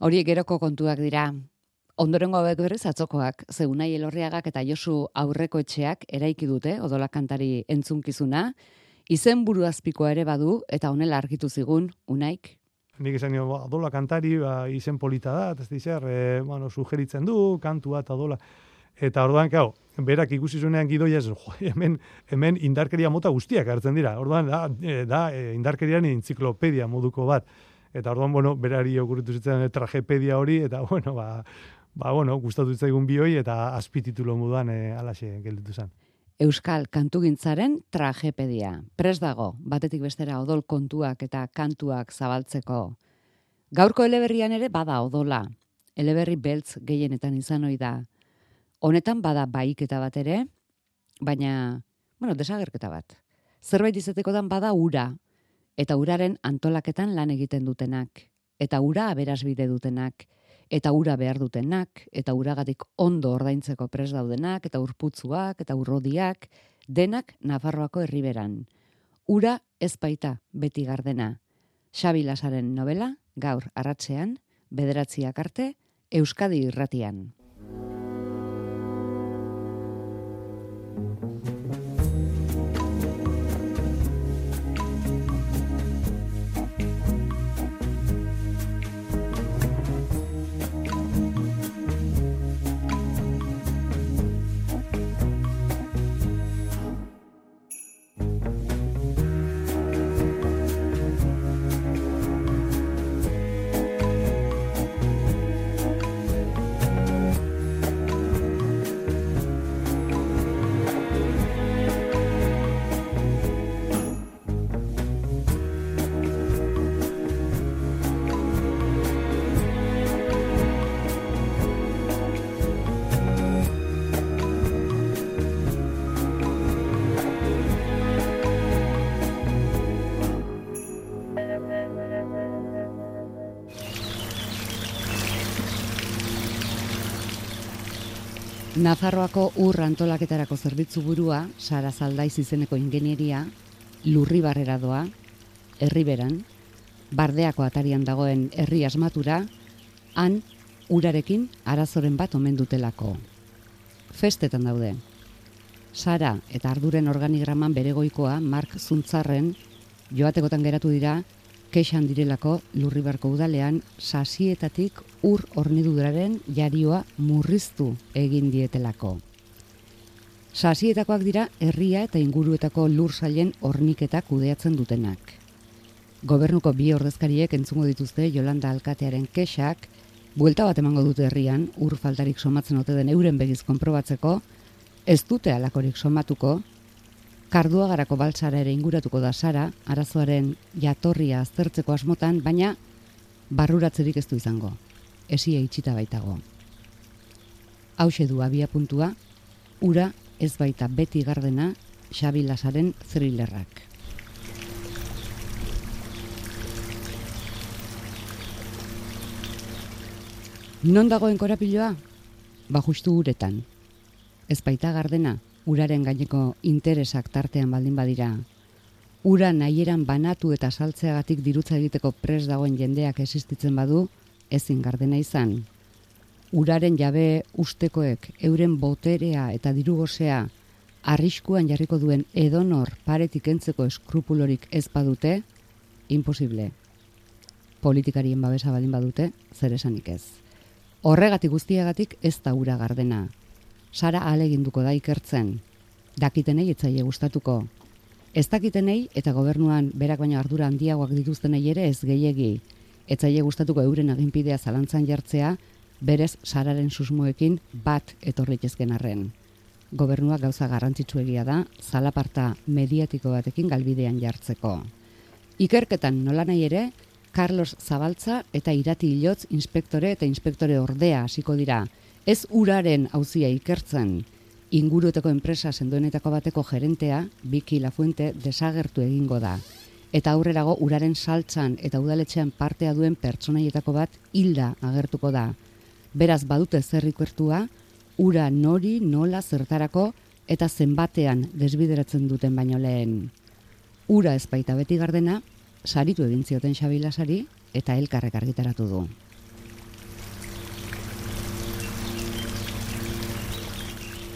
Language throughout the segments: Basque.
Horiek geroko kontuak dira. Ondorengo hauek berriz atzokoak, zeunai elorriagak eta Josu aurreko etxeak eraiki dute odola kantari entzunkizuna, izen buru azpikoa ere badu eta honela argitu zigun, unaik. Nik esan nio, ba, odola kantari, ba, izen polita da, ez dizer, e, bueno, sugeritzen du, kantua eta odola. Eta orduan, kau, berak ikusi zuenean gidoia ez, hemen, hemen indarkeria mota guztiak hartzen dira. Orduan, da, e, da e, indarkerian entziklopedia moduko bat. Eta orduan, bueno, berari okurritu zitzen tragepedia hori, eta, bueno, ba, ba, bueno, gustatu zaigun bioi, eta azpititulo moduan e, alaxe gelditu zen. Euskal kantugintzaren tragepedia. Pres dago, batetik bestera odol kontuak eta kantuak zabaltzeko. Gaurko eleberrian ere bada odola. Eleberri beltz gehienetan izan ohi da. Honetan bada baiketa bat ere, baina, bueno, desagerketa bat. Zerbait izateko dan bada ura, eta uraren antolaketan lan egiten dutenak, eta ura aberasbide dutenak, eta ura behar dutenak, eta uragatik ondo ordaintzeko pres daudenak, eta urputzuak, eta urrodiak, denak Nafarroako herriberan. Ura ez baita beti gardena. Xabi Lasaren novela, gaur arratzean, bederatziak arte, Euskadi irratian. Nafarroako ur antolaketarako zerbitzu burua, Sara Zaldaiz izeneko ingenieria, lurri barrera doa, herriberan, bardeako atarian dagoen herri asmatura, han urarekin arazoren bat omen dutelako. Festetan daude. Sara eta arduren organigraman beregoikoa Mark Zuntzarren joatekotan geratu dira kexan direlako lurribarko udalean sasietatik ur horniduraren jarioa murriztu egin dietelako. Sasietakoak dira herria eta inguruetako lur sailen horniketa kudeatzen dutenak. Gobernuko bi ordezkariek entzungo dituzte Jolanda Alkatearen kexak, buelta bat emango dute herrian, ur faltarik somatzen ote den euren begiz konprobatzeko, ez dute alakorik somatuko, Karduagarako baltsara ere inguratuko da Sara, arazoaren jatorria aztertzeko asmotan, baina barruratzerik ez du izango. Esia itxita baitago. Hauxe du abia puntua, ura ez baita beti gardena Xabi Lasaren thrillerrak. Non dagoen korapiloa? Ba justu uretan. Ez baita gardena, uraren gaineko interesak tartean baldin badira. Ura nahieran banatu eta saltzeagatik dirutza egiteko pres dagoen jendeak existitzen badu, ezin gardena izan. Uraren jabe ustekoek euren boterea eta dirugosea arriskuan jarriko duen edonor paretik entzeko eskrupulorik ez badute, imposible. Politikarien babesa baldin badute, zer esanik ez. Horregatik guztiagatik ez da ura gardena. Sara aleginduko da ikertzen. Dakitenei etzaile gustatuko. Ez dakitenei eta gobernuan berak baino ardura handiagoak dituztenei ere ez gehiegi. Etzaile gustatuko euren aginpidea zalantzan jartzea, berez Sararen susmoekin bat etorritezken arren. Gobernua gauza garrantzitsuegia da, zalaparta mediatiko batekin galbidean jartzeko. Ikerketan nola nahi ere, Carlos Zabaltza eta Irati Ilotz inspektore eta inspektore ordea hasiko dira, Ez uraren hauzia ikertzen, ingurueteko enpresa sendoenetako bateko gerentea, Biki Lafuente, desagertu egingo da eta aurrerago uraren saltzan eta udaletxean partea duen pertsonaietako bat hilda agertuko da. Beraz badute zer ikertua, ura nori, nola, zertarako eta zenbatean desbideratzen duten baino lehen. Ura ez baita beti gardena, saritu egin zioten Xabila sari eta elkarrek argitaratu du.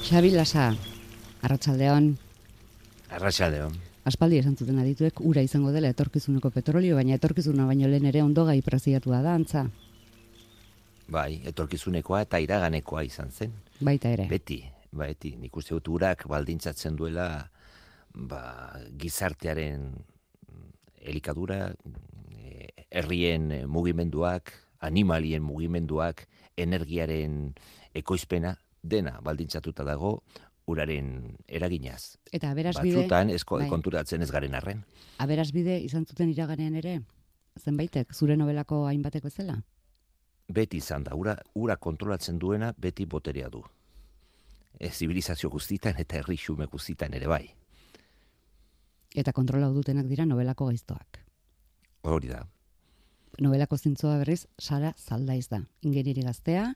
Xabi Lasa, Arratsaldeon. Arratxaldeon. Aspaldi esan zuten adituek ura izango dela etorkizuneko petrolio, baina etorkizuna baino lehen ere ondo gai preziatua da antza. Bai, etorkizunekoa eta iraganekoa izan zen. Baita ere. Beti, beti, nik uste dut urak baldintzatzen duela ba, gizartearen elikadura, eh, herrien mugimenduak, animalien mugimenduak, energiaren ekoizpena, dena baldintzatuta dago uraren eraginaz. Eta aberasbide... Batzutan, esko, bai. konturatzen ez garen arren. Aberasbide izan zuten iraganean ere? Zenbaitek, zure novelako hainbateko zela? Beti izan da, ura, ura kontrolatzen duena beti boterea du. E, zibilizazio guztitan eta herri xume guztitan ere bai. Eta kontrola dutenak dira novelako gaiztoak. Hori da. Novelako zintzoa berriz, Sara Zaldaiz da. Ingeniri gaztea,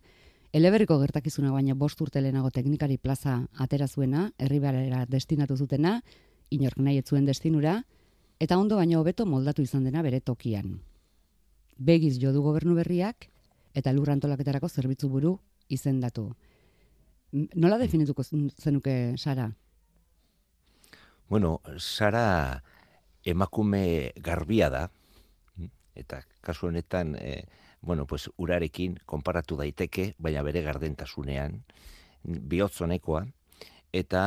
Eleberriko gertakizuna baina bost urte lehenago teknikari plaza atera zuena, herribarera destinatu zutena, inork nahi etzuen destinura, eta ondo baino hobeto moldatu izan dena bere tokian. Begiz jo du gobernu berriak, eta lur antolaketarako zerbitzu buru izendatu. Nola definituko zenuke, Sara? Bueno, Sara emakume garbia da, eta kasu honetan... Eh, bueno, pues urarekin konparatu daiteke, baina bere gardentasunean, bihotzonekoa, eta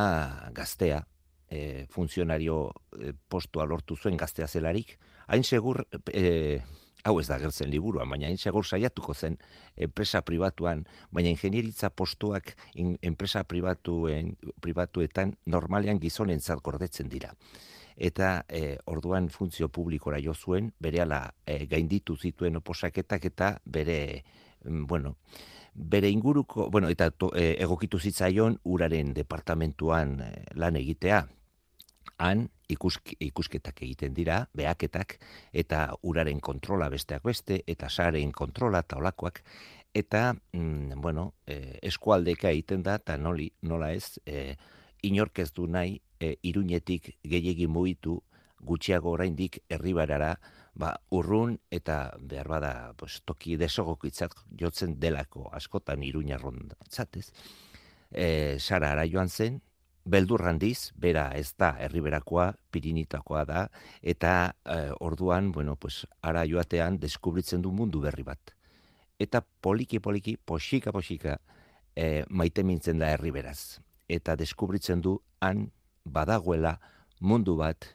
gaztea, e, funtzionario e, postua lortu zuen gaztea zelarik, hain segur, e, hau ez da gertzen liburuan, baina hain segur saiatuko zen enpresa pribatuan, baina ingenieritza postuak enpresa pribatuen, pribatuetan normalean gizonen gordetzen dira eta e, orduan funtzio publikora jo zuen, bere ala e, gainditu zituen oposaketak eta bere, mm, bueno, bere inguruko, bueno, eta to, e, egokitu zitzaion uraren departamentuan e, lan egitea, han ikusk, ikusketak egiten dira, behaketak, eta uraren kontrola besteak beste, eta saren kontrola eta olakoak, eta, mm, bueno, e, eskualdeka egiten da, eta noli, nola ez, e, inork ez du nahi e, iruñetik gehiegi mugitu gutxiago oraindik herribarara ba, urrun eta behar bada pues, toki desogokitzat jotzen delako askotan iruñarron zatez. E, Sara ara joan zen, beldur handiz, bera ez da herriberakoa, pirinitakoa da, eta e, orduan, bueno, pues, ara joatean deskubritzen du mundu berri bat. Eta poliki-poliki, posika-posika, e, maite mintzen da herriberaz eta deskubritzen du han badagoela mundu bat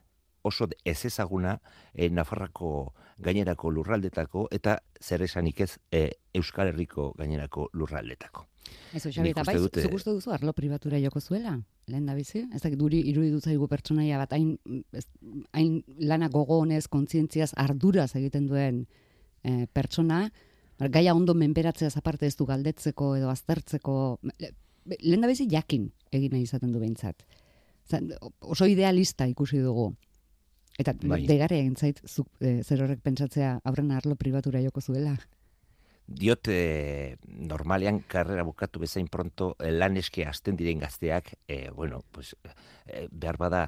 oso ez ezaguna e, Nafarrako gainerako lurraldetako eta zer esanik ez e, Euskal Herriko gainerako lurraldetako. Ez Xabi, eta bai, dute... zuk duzu arlo pribatura joko zuela, lehen da bizi? Ez dakit duri iruditu zaigu pertsonaia bat, hain, hain lana gogonez, kontzientziaz, arduraz egiten duen e, pertsona, gaia ondo menberatzea aparte ez du galdetzeko edo aztertzeko, lehen da bizi jakin egin nahi izaten du behintzat. Zan, oso idealista ikusi dugu. Eta bai. degare egin zuk, e, zer horrek pentsatzea aurren arlo pribatura joko zuela. Diot, e, normalean karrera bukatu bezain pronto, e, lan eske hasten diren gazteak, e, bueno, pues, e, behar bada,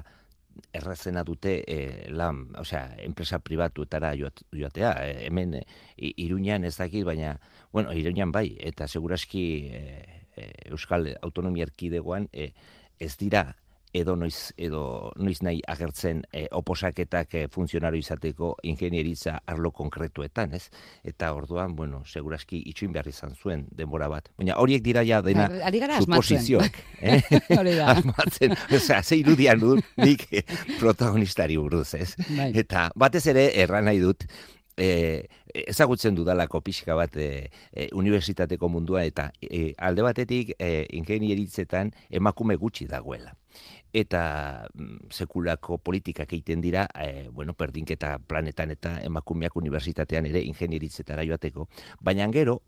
errazena dute e, lan, osea, enpresa pribatuetara joatea. E, hemen e, iruñan ez dakit, baina, bueno, iruñan bai, eta seguraski e, Euskal Autonomia Erkidegoan e, ez dira edo noiz edo noiz nahi agertzen e, oposaketak e, funtzionario izateko ingenieritza arlo konkretuetan, ez? Eta orduan, bueno, segurazki itxuin behar izan zuen denbora bat. Baina horiek dira ja dena suposizioak. Eh? asmatzen. Osea, ze irudian dut nik protagonistari buruz, ez? Bai. Eta batez ere erran nahi dut, e, ezagutzen dudalako pixka bat e, e, unibertsitateko mundua eta e, alde batetik e, ingenieritzetan emakume gutxi dagoela eta mm, sekulako politikak egiten dira, e, bueno, perdinketa planetan eta emakumeak unibertsitatean ere ingenieritzetara joateko, baina gero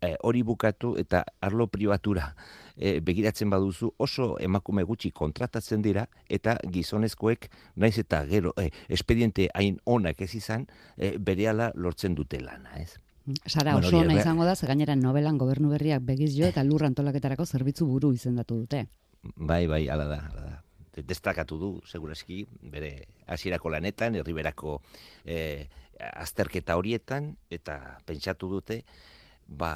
e, hori bukatu eta arlo pribatura e, begiratzen baduzu oso emakume gutxi kontratatzen dira eta gizonezkoek naiz eta gero e, espediente hain onak ez izan e, berehala lortzen dute lana, ez? Sara, bueno, oso nahi izango da, gainera novelan gobernu berriak begiz jo eta lur antolaketarako zerbitzu buru izendatu dute. Bai, bai, ala da, ala da. Destakatu du, seguraski, bere hasierako lanetan, herriberako e, azterketa horietan, eta pentsatu dute, ba,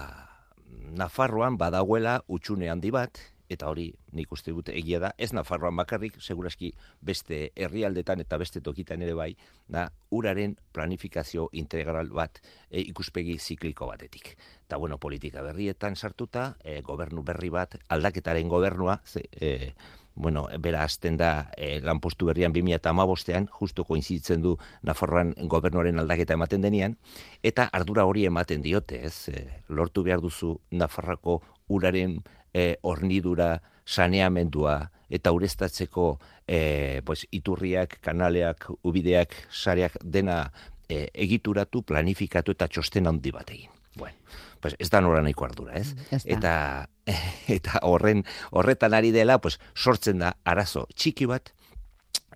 Nafarroan badagoela utxune handi bat, eta hori nik uste dut egia da, ez Nafarroan bakarrik, seguraski beste herrialdetan eta beste tokitan ere bai, da uraren planifikazio integral bat e, ikuspegi zikliko batetik. Eta bueno, politika berrietan sartuta, e, gobernu berri bat, aldaketaren gobernua, ze, e, bueno, bera azten da e, lanpostu berrian 2008an, justu koinzitzen du Nafarroan gobernuaren aldaketa ematen denian, eta ardura hori ematen diote, ez, e, lortu behar duzu Nafarrako uraren e, ornidura, saneamendua, eta urestatzeko e, pues, iturriak, kanaleak, ubideak, sareak dena e, egituratu, planifikatu eta txosten handi bat egin. Bueno, pues ez da nora nahiko ardura, ez? Eta, eta horren, horretan ari dela, pues, sortzen da arazo txiki bat,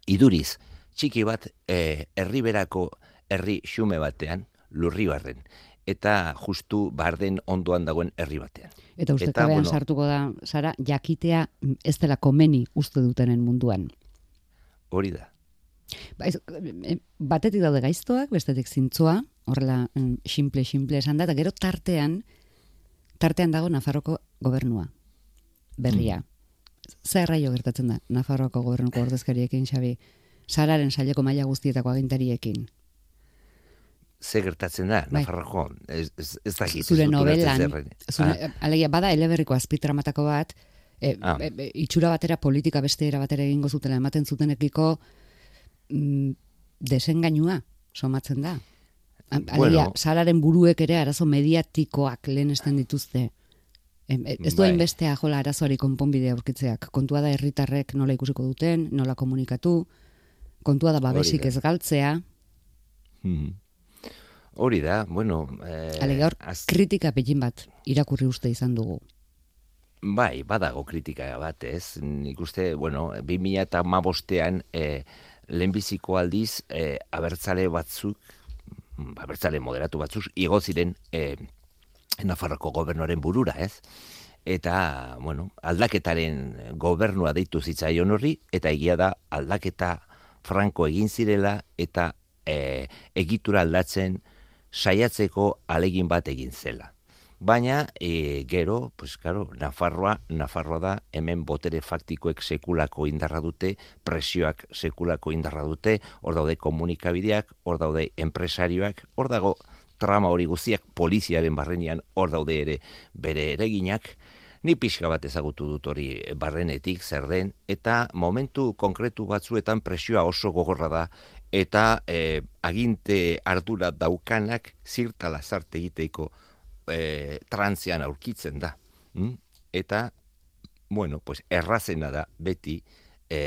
iduriz, txiki bat, e, herriberako herri xume batean, lurri barren, eta justu barden ondoan dagoen herri batean. Eta uste eta, bueno, sartuko da, Sara, jakitea ez dela komeni uste dutenen munduan. Hori da. Ba, eh, batetik daude gaiztoak, bestetik zintzoa, horrela simple-simple esan da, eta gero tartean, tartean dago Nafarroko gobernua, berria. Mm. Zer raio gertatzen da, Nafarroko gobernuko ordezkariekin, Xabi, Sararen saileko maila guztietako agintariekin ze gertatzen da, bai. Nafarroko, ez, ez, ez dakit. Zure novelan, zure, ah. alegia, bada eleberriko azpitramatako bat, e, ah. e, e, itxura batera politika beste era batera egingo zutela ematen zutenekiko mm, desengainua somatzen da. Alegia, bueno. salaren buruek ere arazo mediatikoak lehen esten dituzte. E, ez du bai. bestea jola arazoari konponbidea aurkitzeak. Kontua da herritarrek nola ikusiko duten, nola komunikatu, kontua da babesik ez galtzea. Hmm. Hori da, bueno... Eh, Ale gaur, kritika pegin bat irakurri uste izan dugu. Bai, badago kritika bat, ez? Nik uste, bueno, 2000 eta mabostean eh, lehenbiziko aldiz eh, abertzale batzuk, abertzale moderatu batzuk, igo ziren eh, Nafarroko gobernuaren burura, ez? Eta, bueno, aldaketaren gobernua deitu zitzaion horri, eta egia da aldaketa franko egin zirela, eta eh, egitura aldatzen, saiatzeko alegin bat egin zela. Baina, e, gero, pues, claro, Nafarroa, Nafarroa da, hemen botere faktikoek sekulako indarra dute, presioak sekulako indarra dute, hor daude komunikabideak, hor daude enpresarioak, hor dago trama hori guztiak poliziaren barrenean, hor daude ere bere ereginak, ni pixka bat ezagutu dut hori barrenetik, zer den, eta momentu konkretu batzuetan presioa oso gogorra da, eta e, aginte ardura daukanak zirta lazarte egiteiko e, trantzean aurkitzen da. Mm? Eta, bueno, pues errazena da beti e,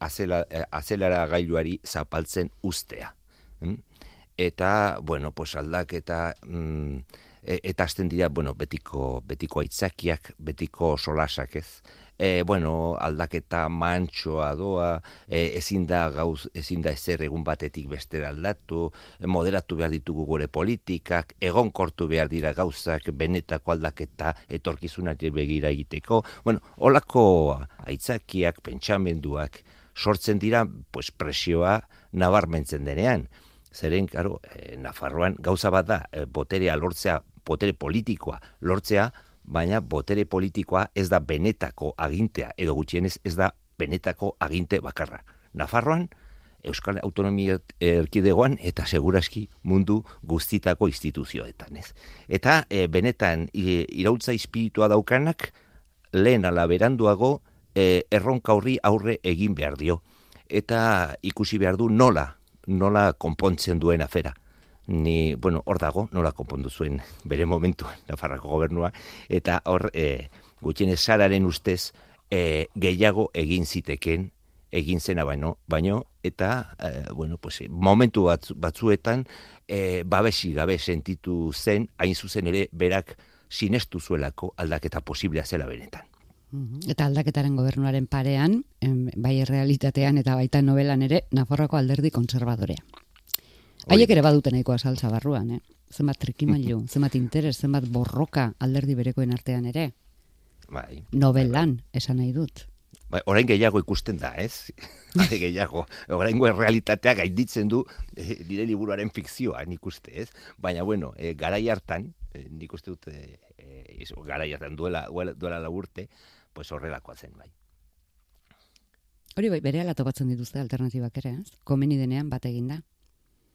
azela, azelara gailuari zapaltzen ustea. Mm? Eta, bueno, pues aldaketa... Mm, eta azten dira, bueno, betiko, betiko aitzakiak, betiko solasak ez e, bueno, aldaketa mantxoa doa, e, ezin da gauz, ezin da ezer egun batetik beste aldatu, moderatu behar ditugu gure politikak, egon kortu behar dira gauzak, benetako aldaketa etorkizunak begira egiteko. Bueno, holako aitzakiak, pentsamenduak, sortzen dira, pues, presioa nabarmentzen denean. Zeren, karo, e, Nafarroan gauza bat da, e, boterea lortzea, botere politikoa lortzea, baina botere politikoa ez da benetako agintea, edo gutxienez ez da benetako aginte bakarra. Nafarroan, Euskal Autonomia Erkidegoan eta seguraski mundu guztitako instituzioetan, ez. Eta e, benetan e, iraultza espiritua daukanak lehen ala beranduago e, erronka horri aurre egin behar dio. Eta ikusi behar du nola, nola konpontzen duen afera ni, bueno, hor dago, nola konpondu zuen bere momentu Nafarrako gobernua, eta hor, e, gutxien esararen ustez, e, gehiago egin ziteken, egin zena baino, baino, eta, e, bueno, pues, momentu batzuetan, e, babesi gabe sentitu zen, hain zuzen ere, berak sinestu zuelako aldaketa posiblea zela benetan. Eta aldaketaren gobernuaren parean, bai realitatean eta baita novelan ere, Nafarroako alderdi konservadorea. Haiek ere baduten nahikoa salsa barruan, eh? Zenbat trikimailu, zenbat interes, zenbat borroka alderdi berekoen artean ere. Bai. Novelan, esan nahi dut. Bai, orain gehiago ikusten da, ez? Hade gehiago. Orain realitatea gainditzen du eh, nire liburuaren fikzioa, nik uste, ez? Baina, bueno, eh, garai hartan, e, nik uste dut e, e, garaiatan duela, duela laburte, pues horrelakoa zen bai. Hori bai, bere ala topatzen dituzte alternatibak ere, ez? Komeni denean bat eginda.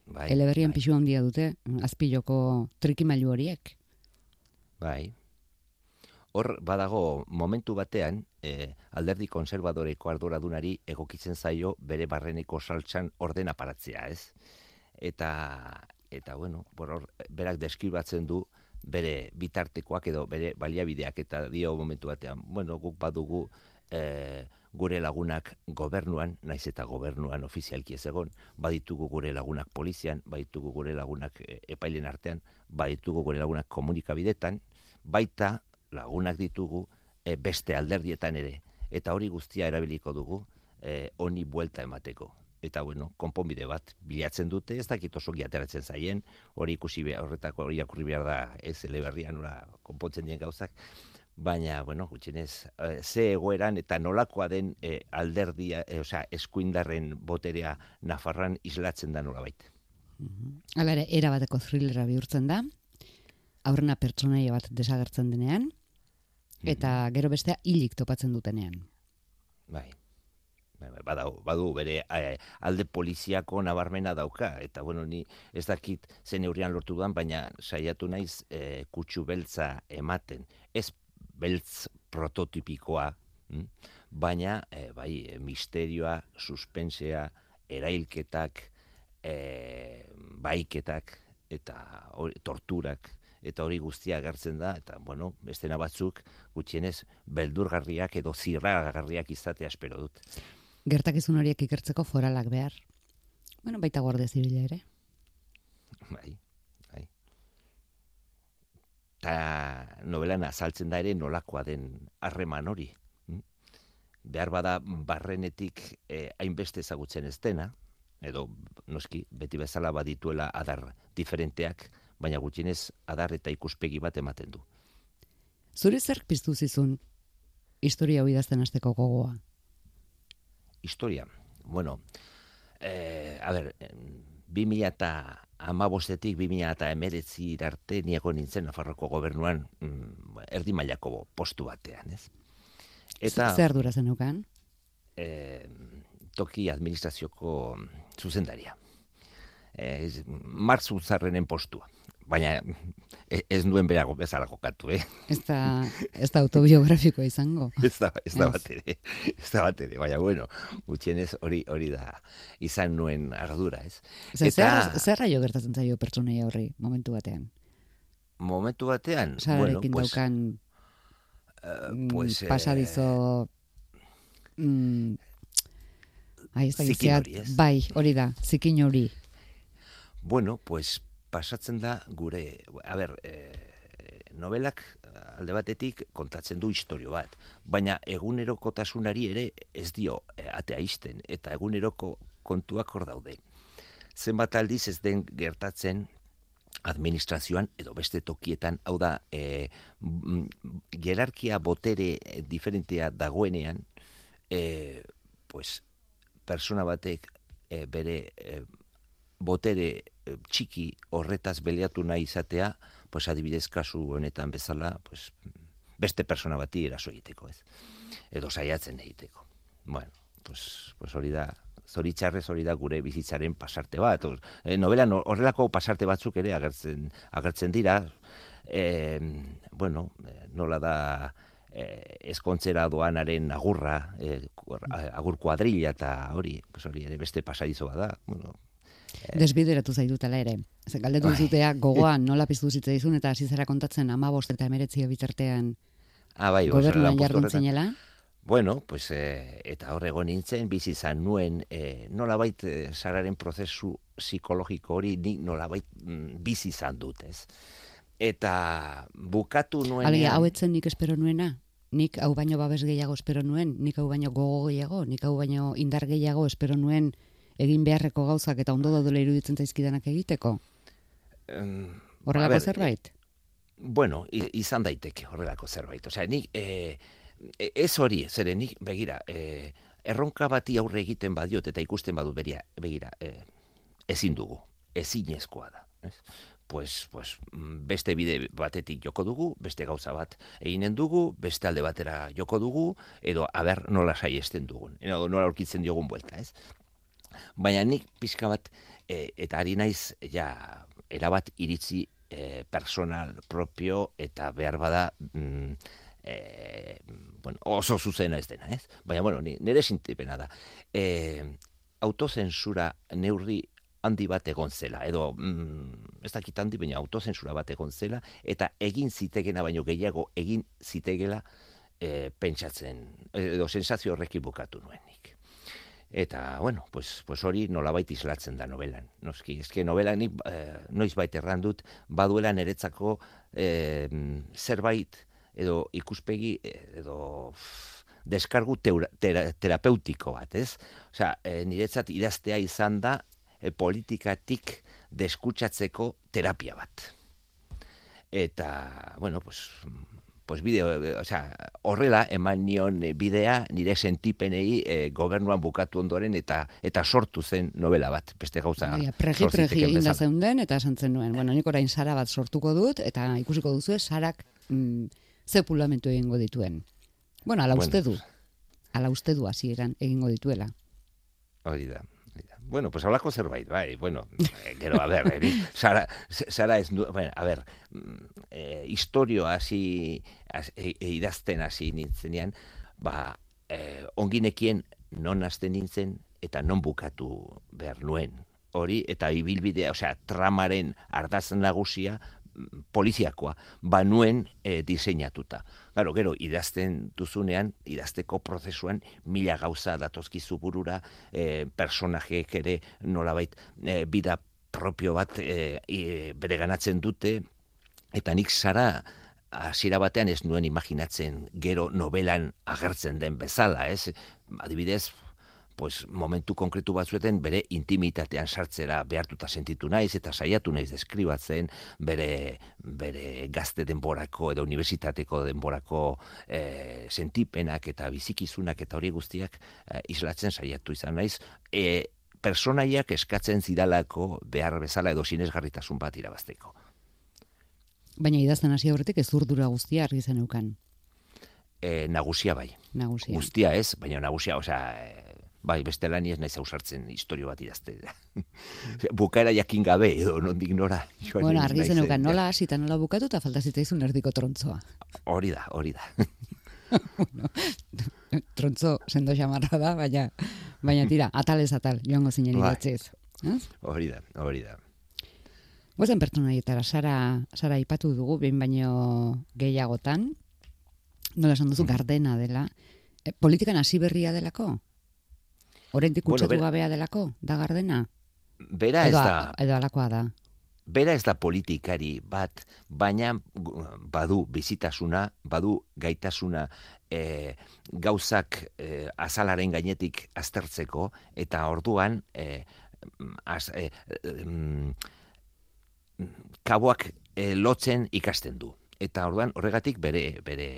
Bai. Eleberrian bai. pisu handia dute, azpiloko trikimailu horiek. Bai. Hor badago momentu batean, e, alderdi konservadoreko arduradunari egokitzen zaio bere barreneko saltsan orden aparatzea, ez? Eta, eta bueno, hor, berak deskribatzen du bere bitartekoak edo bere baliabideak eta dio momentu batean, bueno, guk badugu e, gure lagunak gobernuan, naiz eta gobernuan ofizialki ez egon, baditugu gure lagunak polizian, baditugu gure lagunak e, epailen artean, baditugu gure lagunak komunikabidetan, baita lagunak ditugu e, beste alderdietan ere, eta hori guztia erabiliko dugu e, honi buelta emateko. Eta bueno, konponbide bat bilatzen dute, ez dakit oso ateratzen zaien, hori ikusi horretako hori akurri behar da ez eleberrian, konpontzen dien gauzak, baina, bueno, gutxinez, e, ze egoeran eta nolakoa den e, alderdia, e, osea, eskuindarren boterea Nafarran islatzen da nolabait. Mhm. Hala ere, era bateko thrillera bihurtzen da, aurrena pertsonaia bat desagertzen denean, mhm. eta gero bestea hilik topatzen dutenean. Bai. bai, bai badu, badu bere alde poliziako nabarmena dauka, eta bueno, ni ez dakit zen eurian lortu duan, baina saiatu naiz e, kutsu beltza ematen. Ez beltz prototipikoa, hm? baina e, bai, misterioa, suspensea, erailketak, e, baiketak eta or, torturak eta hori guztia agertzen da eta bueno, bestena batzuk gutxienez beldurgarriak edo zirragarriak izatea espero dut. Gertakizun horiek ikertzeko foralak behar. Bueno, baita guardia zibila ere. Bai eta novelan azaltzen da ere nolakoa den harreman hori. Hm? Behar bada barrenetik eh, hainbeste ezagutzen ez dena, edo noski beti bezala badituela adar diferenteak, baina gutxienez adar eta ikuspegi bat ematen du. Zure zer piztu zizun historia hau idazten hasteko gogoa? Historia. Bueno, eh, a ber, 2000 eta amabostetik 2000 eta emeretzi arte niego nintzen Nafarroko gobernuan mm, erdi mailako postu batean, ez? Eta, Zer dura zenukan? E, toki administrazioko zuzendaria. E, Mark postua baina e, ez nuen berago bezala jokatu, eh? Ez da, ez da autobiografiko izango. ez da, ez da bat ere, ez da bat ere, baina bueno, gutxienez hori hori da izan nuen ardura, ez? Zer, Eta, zer, raio gertatzen zaio pertsonei horri momentu batean? Momentu batean? bueno, pues, daukan uh, pues, mm, pasadizo... Mm, Ai, ez da, bai, hori da, zikin hori. Bueno, pues pasatzen da gure, a ber, e, novelak alde batetik kontatzen du historio bat, baina egunerokotasunari ere ez dio e, atea izten, eta eguneroko kontuak hor daude. Zenbat aldiz ez den gertatzen administrazioan edo beste tokietan, hau da, e, jerarkia botere diferentea dagoenean, e, pues, persona batek e, bere e, botere eh, txiki horretaz beleatu nahi izatea, pues adibidez kasu honetan bezala, pues beste persona bati eraso egiteko, ez. Edo saiatzen egiteko. Bueno, pues, pues hori da, zoritxarrez hori da gure bizitzaren pasarte bat. E, novela horrelako pasarte batzuk ere agertzen, agertzen dira, e, bueno, nola da eh, eskontzera doanaren agurra, eh, agur kuadrilla eta hori, pues hori ere beste pasadizo da. Bueno, Eh. Desbideratu zaitutela ere. Zer galdetu bai. zutea gogoan nola piztu zitzaizun eta hasi zara kontatzen 15 eta 19 bitartean. Ah, bai, gobernuan jardun zinela. Bueno, pues, eh, eta hor egon nintzen, bizi izan nuen, eh, nola bait, eh, sararen prozesu psikologiko hori, ni nola bait, mm, bizi izan dut, ez. Eta bukatu nuen... Alia, hau etzen nik espero nuena? Nik hau baino babes gehiago espero nuen? Nik hau baino gogo gehiago? Nik hau baino indar gehiago espero nuen? Egin beharreko gauzak eta ondo daudela iruditzen zaizkidanak egiteko? Um, horrelako zerbait? Bueno, izan daiteke horrelako zerbait. Osea, nik, e, ez hori, zere nik, begira, e, erronka bati aurre egiten badiot eta ikusten badu beria, begira, e, ezin dugu, ezin da. Ez? pues, pues, beste bide batetik joko dugu, beste gauza bat eginen dugu, beste alde batera joko dugu, edo aber nola saiesten dugun, edo nola aurkitzen diogun buelta, ez? Baina nik pixka bat, e, eta ari naiz, ja, erabat iritzi e, personal propio eta behar bada mm, e, bueno, oso zuzena ez dena, ez? Baina, bueno, nire sintipena da. E, autozensura neurri handi bat egon zela, edo mm, ez dakit handi, baina autozensura bat egon zela, eta egin zitegena baino gehiago egin zitegela e, pentsatzen, edo sensazio horrekin bukatu nuenik. Eta, bueno, pues, pues hori nolabait islatzen da novelan. Noski, eske novelan nik, eh, noiz baita errandut, baduela niretzako eh, zerbait, edo ikuspegi, edo deskargu terapeutiko bat, ez? Osea, e, niretzat idaztea izan da, e, politikatik deskutsatzeko terapia bat. Eta, bueno, pues, pues bideo, o sea, horrela eman nion bidea nire sentipenei e, gobernuan bukatu ondoren eta eta sortu zen novela bat, beste gauza. Baina, pregi, pregi egin da zeunden eta esantzen nuen. Bueno, nik orain sara bat sortuko dut eta ikusiko duzu sarak mm, ze pulamentu egingo dituen. Bueno, ala uste du. Ala uste du hasieran egingo dituela. Hori da. Bueno, pues hablako zerbait, bai, bueno, eh, gero, a ver, eh, Sara, Sara ez, bueno, a ver, mm, eh, historio hasi, e, idazten hasi nintzenean, ba, eh, onginekien non hasten nintzen eta non bukatu behar nuen. Hori, eta ibilbidea, osea, tramaren ardazen nagusia, poliziakoa, banuen e, diseinatuta. Garo, gero, idazten duzunean, idazteko prozesuan, mila gauza datozkizu burura, e, personajeek ere nolabait e, bida propio bat e, bere ganatzen dute, eta nik zara, hasiera batean ez nuen imaginatzen gero novelan agertzen den bezala, ez? Adibidez, pues, momentu konkretu batzueten bere intimitatean sartzera behartuta sentitu naiz eta saiatu naiz deskribatzen bere, bere gazte denborako edo unibertsitateko denborako e, sentipenak eta bizikizunak eta hori guztiak e, islatzen saiatu izan naiz e, personaiak eskatzen zidalako behar bezala edo sinesgarritasun bat irabazteko. Baina idazten hasi aurretik ez urdura guztia argi zen eukan. E, nagusia bai. Nagusia. Guztia ez, baina nagusia, osea, bai, beste lan ez naiz ausartzen historio bat idazte. Bukaera jakin gabe, edo non dignora. Bueno, argi zenukan, nola hasita nola bukatu, eta falta zitzaizun erdiko trontzoa. Hori da, hori da. bueno, trontzo sendo xamarra da, baina, baina tira, atalez atal, joango zinen bai. idatzez. Hori da, hori da. Guazen pertsonaietara, Sara, Sara ipatu dugu, behin baino gehiagotan, nola esan duzu, gardena dela, e, politikan hasi berria delako? Oraindik kutsatu bueno, gabea delako, da gardena? Bera ez da. Edo alakoa da. Bera ez da politikari bat, baina badu bizitasuna, badu gaitasuna e, gauzak e, azalaren gainetik aztertzeko, eta orduan e, az, e, kaboak e, lotzen ikasten du. Eta orduan horregatik bere bere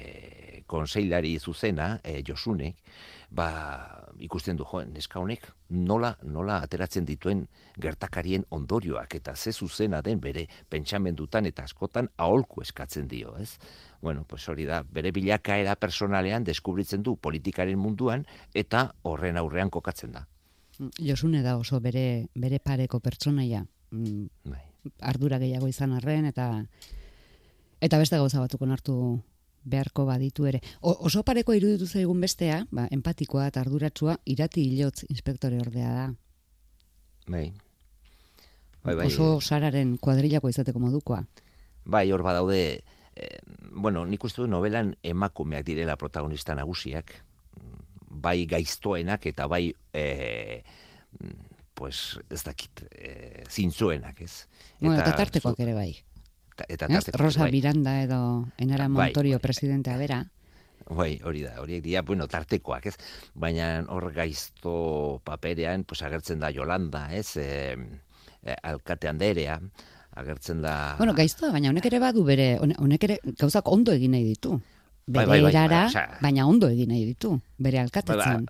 konseilari zuzena, e, Josunek, ba, ikusten du joen neska honek nola nola ateratzen dituen gertakarien ondorioak eta ze zuzena den bere pentsamendutan eta askotan aholku eskatzen dio, ez? Bueno, pues hori da, bere bilakaera personalean deskubritzen du politikaren munduan eta horren aurrean kokatzen da. Josune da oso bere bere pareko pertsonaia. Mm, bai. Ardura gehiago izan arren eta eta beste gauza batukon hartu beharko baditu ere. O, oso pareko iruditu zaigun bestea, ba, empatikoa eta arduratsua irati hilotz inspektore ordea da. Bai. Bai, bai. Oso sararen kuadrilako izateko modukoa. Bai, hor badaude, eh, bueno, nik uste du novelan emakumeak direla protagonista nagusiak, bai gaiztoenak eta bai eh, pues ez dakit eh, zintzuenak, ez? Eta, bueno, eta tartekoak ere bai eta Rosa bai. Miranda edo Enara bai, Montorio bai, presidentea bera. Bai, hori da, horiek dira, bueno, tartekoak, ez? Baina hor gaizto paperean, pues agertzen da Yolanda, ez? E, e, alkate anderea, agertzen da... Bueno, gaiztoa, baina honek ere badu bere, honek ere gauzak ondo egin nahi ditu. Bere bai, bai, bai, erara, baina ondo egin nahi ditu, bere alkatetzen.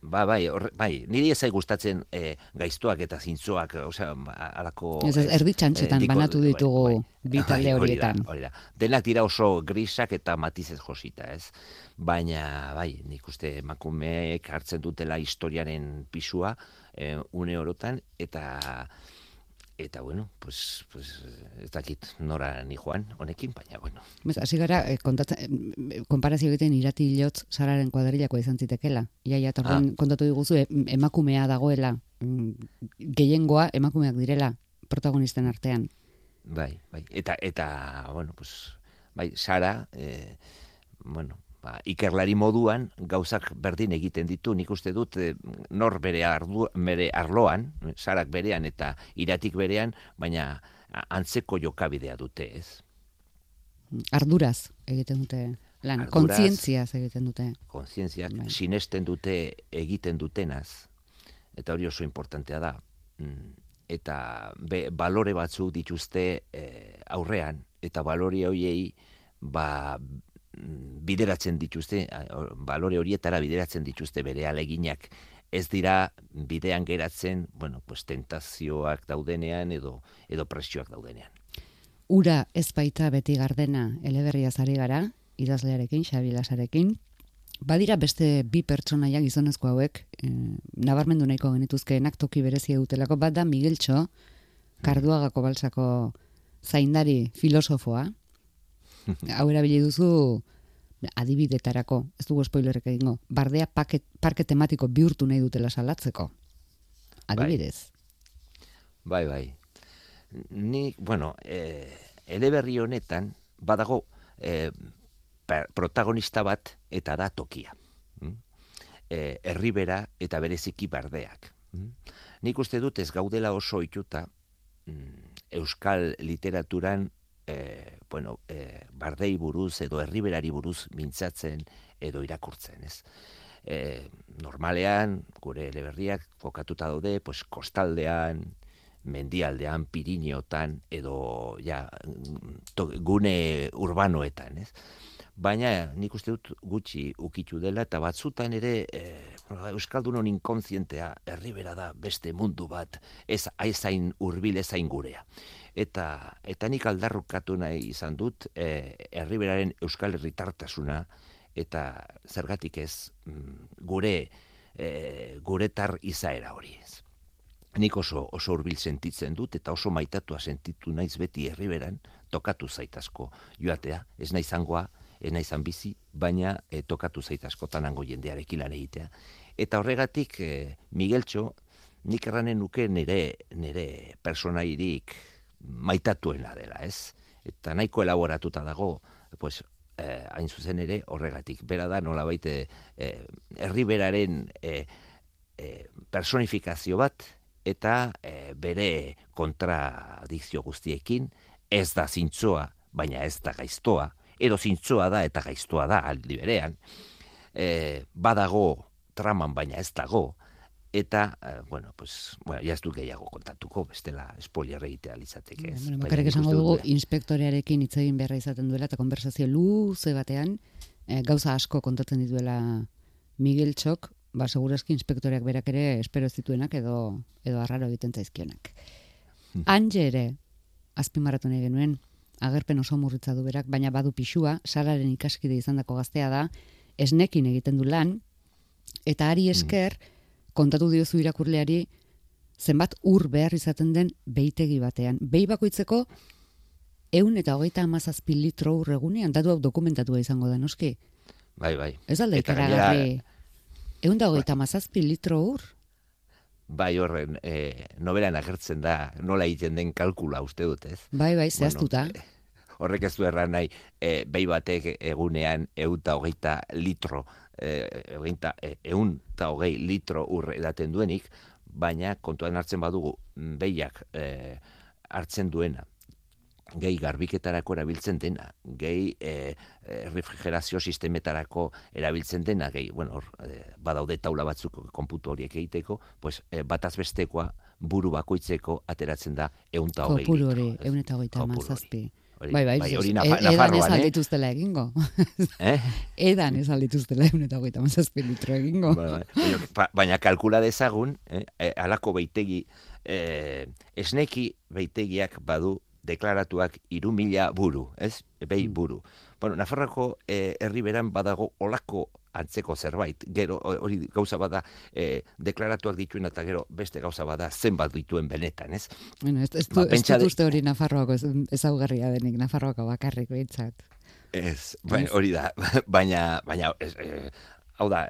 Ba, bai, orre, bai, niri ezai gustatzen e, gaiztuak eta zintzoak, osea, alako... Ez, ez, erdi txantxetan diko- banatu bai, ditugu bai. bi talde Bai, hori da, horietan. hori da. Denak dira oso grisak eta matizez josita, ez? Baina, bai, nik uste emakumeek hartzen dutela historiaren pisua e, une orotan, eta eta bueno, pues, pues ez dakit nora ni joan honekin, baina bueno. Ez, hasi gara, eh, kontatzen, eh, konparazio egiten irati hilotz sararen kuadrilakoa izan zitekela. Iaia, eta orduan kontatu diguzu, emakumea dagoela, mm, gehiengoa emakumeak direla protagonisten artean. Bai, bai. Eta, eta bueno, pues, bai, Sara, eh, bueno, ba, ikerlari moduan gauzak berdin egiten ditu, nik uste dut eh, nor bere, ardu, bere arloan, Sarak berean eta iratik berean, baina antzeko jokabidea dute, ez? Arduraz egiten dute lan, kontzientziaz egiten dute. Kontzientziak Bai. sinesten dute egiten dutenaz, eta hori oso importantea da. Mm, Eta be, balore batzuk dituzte eh, aurrean, eta balore horiei ba, bideratzen dituzte, balore horietara bideratzen dituzte bere aleginak. Ez dira bidean geratzen, bueno, pues tentazioak daudenean edo edo presioak daudenean. Ura ez baita beti gardena eleberria zari gara, idazlearekin, Xabi Lasarekin. Badira beste bi pertsonaia gizonezko hauek, e, nabarmendu nahiko genituzkeenak toki berezia dutelako, bat da Migueltxo, Karduagako balsako zaindari filosofoa. Hau erabili duzu adibidetarako, ez dugu spoilerrek egingo, bardea paket, parke tematiko bihurtu nahi dutela salatzeko. Adibidez. Bai, bai. Ni, bueno, eh, eleberri honetan badago eh, per- protagonista bat eta da tokia. Mm? Eh, herribera eta bereziki bardeak. Mm? Nik uste dut ez gaudela oso ituta mm, euskal literaturan eh, bueno, eh, bardei buruz edo herriberari buruz mintzatzen edo irakurtzen, ez? E, normalean, gure eleberriak kokatuta daude, pues, kostaldean, mendialdean, Pirineotan, edo ja, to, gune urbanoetan, ez? Baina nik uste dut gutxi ukitu dela, eta batzutan ere e, Euskaldunon inkontzientea herribera da beste mundu bat, ez aizain hurbil ezain gurea. Eta, eta nik aldarrukatu nahi izan dut e, herriberaren Euskal Herritartasuna, eta zergatik ez mm, gure e, guretar izaera hori ez. Nik oso oso hurbil sentitzen dut eta oso maitatua sentitu naiz beti herriberan tokatu zaitasko joatea, ez naiz zangoa, ez naiz bizi, baina e, tokatu zaitaskotan hango jendearekin lan egitea. Eta horregatik e, Migueltxo nik erranen nuke nire nire personairik maitatuena dela, ez? Eta nahiko elaboratuta dago, pues eh, hain zuzen ere horregatik. Bera da nola baite eh, herriberaren eh, eh, personifikazio bat eta eh, bere kontradikzio guztiekin ez da zintzoa, baina ez da gaiztoa, edo zintzoa da eta gaiztoa da aldi berean. Eh, badago traman baina ez dago, eta, eh, bueno, pues, bueno, ja ez dut gehiago kontatuko, bestela spoiler egitea litzateke. ez. Bueno, bakarrik esango dugu bera- inspektorearekin hitz egin beharra izaten duela eta konversazio luze batean eh, gauza asko kontatzen dituela Miguel Txok, ba segurazki inspektoreak berak ere espero ez dituenak edo edo arraro egiten zaizkionak. Anje ere azpimarratu nahi genuen agerpen oso murritza du berak, baina badu pixua, sararen ikaskide izandako gaztea da, esnekin egiten du lan, eta ari esker, kontatu diozu irakurleari, zenbat ur behar izaten den beitegi batean. Behi bakoitzeko, eun eta hogeita amazazpi litro ur egunean, datu hau dokumentatua izango da, noski? Bai, bai. Ez alda Eta ikaragarri, eun da hogeita amazazpi litro ur? Bai horren e, nobelan agertzen da nola egiten den kalkula uste dut, ez? Bai, bai, zehaztuta. Bueno, eh, horrek ez du erran nahi, e, behi batek egunean euta hogeita litro, e, hogeita, e, eun hogei litro ur edaten duenik, baina kontuan hartzen badugu mm, behiak e, hartzen duena, gehi garbiketarako erabiltzen dena, gehi e, e, refrigerazio sistemetarako erabiltzen dena, gehi, bueno, hor, e, badaude taula batzuk konputu horiek egiteko, pues, e, bataz bestekoa buru bakoitzeko ateratzen da eunta hogei Kopuru hori, ez? eun eta hogeita. Hori, Bai, bai, bai, hori e- Nafa- edan ez eh? aldituztela egingo. Eh? Edan ez aldituztela egun eta hogeita mazazpi litro egingo. Baina, ba- baina kalkula dezagun, eh, eh, alako beitegi, eh, esneki beitegiak badu deklaratuak iru mila buru, ez? Behi Mm. buru. Bueno, Nafarroko eh, herriberan badago olako antzeko zerbait. Gero ho- hori gauza bada eh, deklaratuak dituen eta gero beste gauza bada zenbat dituen benetan, ez? Bueno, ez, ez, Ba, du, ez dut de- uste hori Nafarroako ez, ezaugarria denik, Nafarroako bakarrik behintzat. Ez, baina, Ez. hori da, baina, baina, ez, eh, hau da,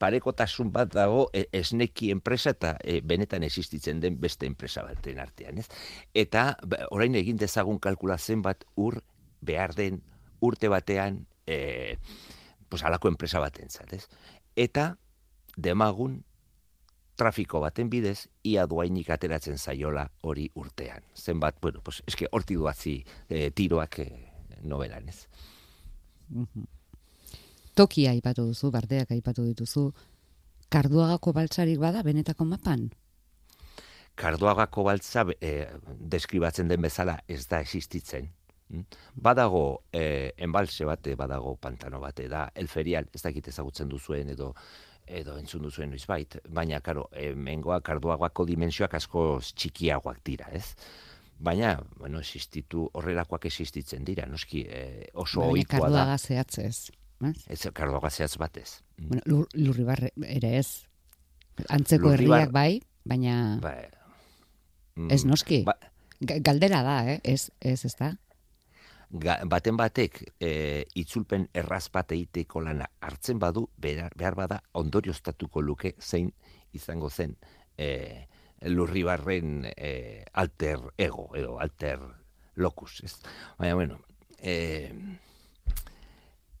parekotasun bat dago e, esneki enpresa eta e, benetan existitzen den beste enpresa baten artean, ez? Eta ba, orain egin dezagun kalkula zenbat ur behar den urte batean e, pues alako enpresa baten ez? Eta demagun trafiko baten bidez, ia duainik ateratzen zaiola hori urtean. Zenbat, bueno, pues, eske horti duatzi e, tiroak e, novelan, ez? Tokia aipatu duzu, bardeak aipatu dituzu, karduagako baltsarik bada benetako mapan? kardoagako baltza e, deskribatzen den bezala ez da existitzen. Mm? Badago e, enbalse bate, badago pantano bate, da elferial, ez dakit ezagutzen duzuen edo edo entzun duzuen noizbait, baina karo, hemengoa karduagoako dimensioak asko txikiagoak dira, ez? Baina, bueno, existitu, horrelakoak existitzen dira, noski e, oso Baina ohikoa da. karduaga zehatzez. Ez? Ez kardoaga zehatz batez. Mm. Bueno, lur, lurribarre ere ez. Antzeko herriak bai, baina Ba, mm, ez noski. Ba, Ga- Galdera da, eh? Ez, ez, ez da? ga, baten batek e, itzulpen erraz bat egiteko lana hartzen badu, behar, behar bada ondorioztatuko luke zein izango zen e, lurribarren e, alter ego edo alter locus. Ez? Baina, bueno, e,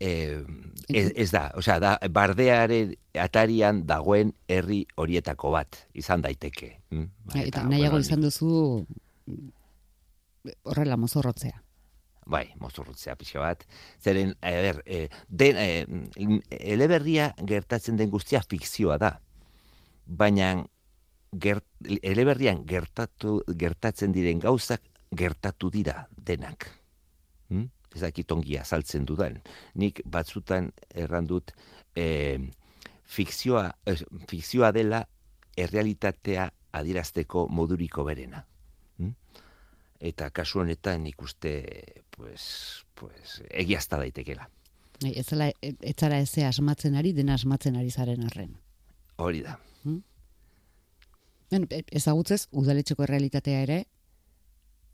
e, ez, ez da, osea, da, bardearen atarian dagoen herri horietako bat izan daiteke. Mm? Eta, nahiago izan duzu horrela mozorrotzea. Bai, mozorrotzea pixka bat. Zeren, a ber, e, den, e, eleberria gertatzen den guztia fikzioa da. Baina ger, eleberrian gertatu, gertatzen diren gauzak gertatu dira denak. Hm? Ez dakit ongi azaltzen dudan. Nik batzutan errandut e, fikzioa, ez, fikzioa dela errealitatea adirazteko moduriko berena. Hm? Eta kasu honetan ikuste pues, pues, egiazta daitekela. Bai, Ez zela, ez zara eze asmatzen ari, dena asmatzen ari zaren arren. Hori da. Ben, e- ezagutzez, udaletxeko errealitatea ere,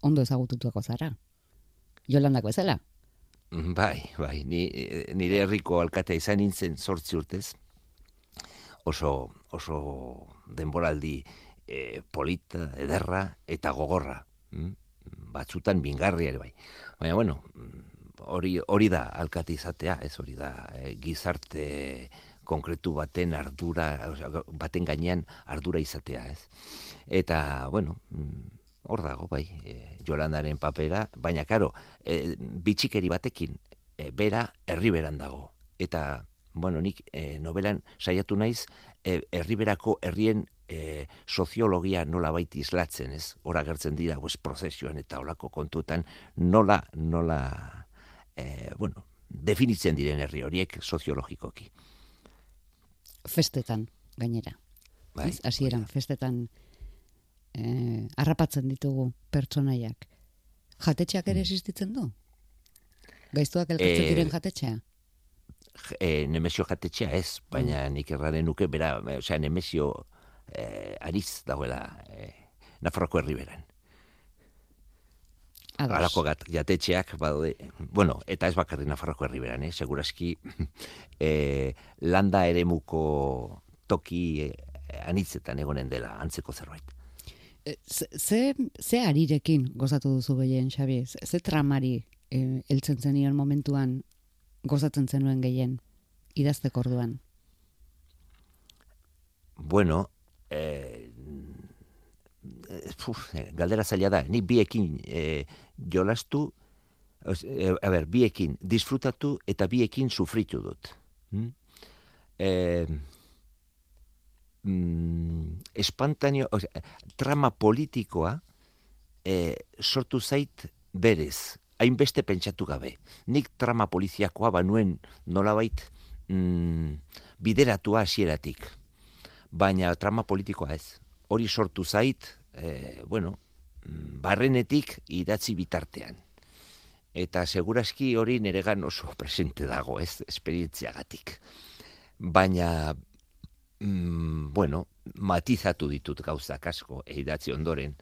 ondo ezagututuako zara. Jolandako ezela. Mm, Bai, bai, ni, nire herriko alkatea izan nintzen sortzi urtez, oso, oso denboraldi e, polita, ederra eta gogorra. Mm? Batzutan bingarria ere bai. Baina, bueno, hori, hori da alkate izatea, ez hori da e, gizarte konkretu baten ardura, baten gainean ardura izatea, ez? Eta, bueno, mm, hor dago, bai, e, Jolandaren papera, baina, karo, e, bitxikeri batekin, e, bera herriberan dago. Eta, bueno, nik e, novelan saiatu naiz, e, herriberako herrien e, soziologia nola baiti islatzen, ez? Hora gertzen dira, pues, prozesioan eta olako kontuetan, nola, nola, e, bueno, definitzen diren herri horiek soziologikoki. Festetan, gainera. Bai, Ez? Hasieran festetan eh, harrapatzen ditugu pertsonaiak. Jatetxeak ere existitzen du? Gaiztuak elkartzen Eh, diren jatetxea? e, Nemesio jatetxea ez, baina nik erraren nuke, bera, e, osea, Nemesio e, ariz dagoela e, Nafarroko herriberan. Ados. Halako gat, jatetxeak, badaude, bueno, eta ez bakarri Nafarroko herriberan, eh? seguraski e, landa eremuko toki e, anitzetan egonen dela antzeko zerbait. E, Ze, ze, arirekin gozatu duzu gehien, Xabi? Ze, tramari eh, heltzen zenion momentuan gozatzen zenuen gehien idazteko orduan? Bueno, e, uf, galdera zaila da, ni biekin e, jolastu, os- e, a ber, biekin disfrutatu eta biekin sufritu dut. Mm? E, mm, espantaneo, osea, trama politikoa e, sortu zait berez, hainbeste pentsatu gabe. Nik trama poliziakoa banuen nolabait mm, bideratua hasieratik. Baina trama politikoa ez. Hori sortu zait, e, bueno, mm, barrenetik idatzi bitartean. Eta seguraski hori neregan oso presente dago, ez, esperientziagatik. Baina, mm, bueno, matizatu ditut gauzak asko, eidatzi ondoren,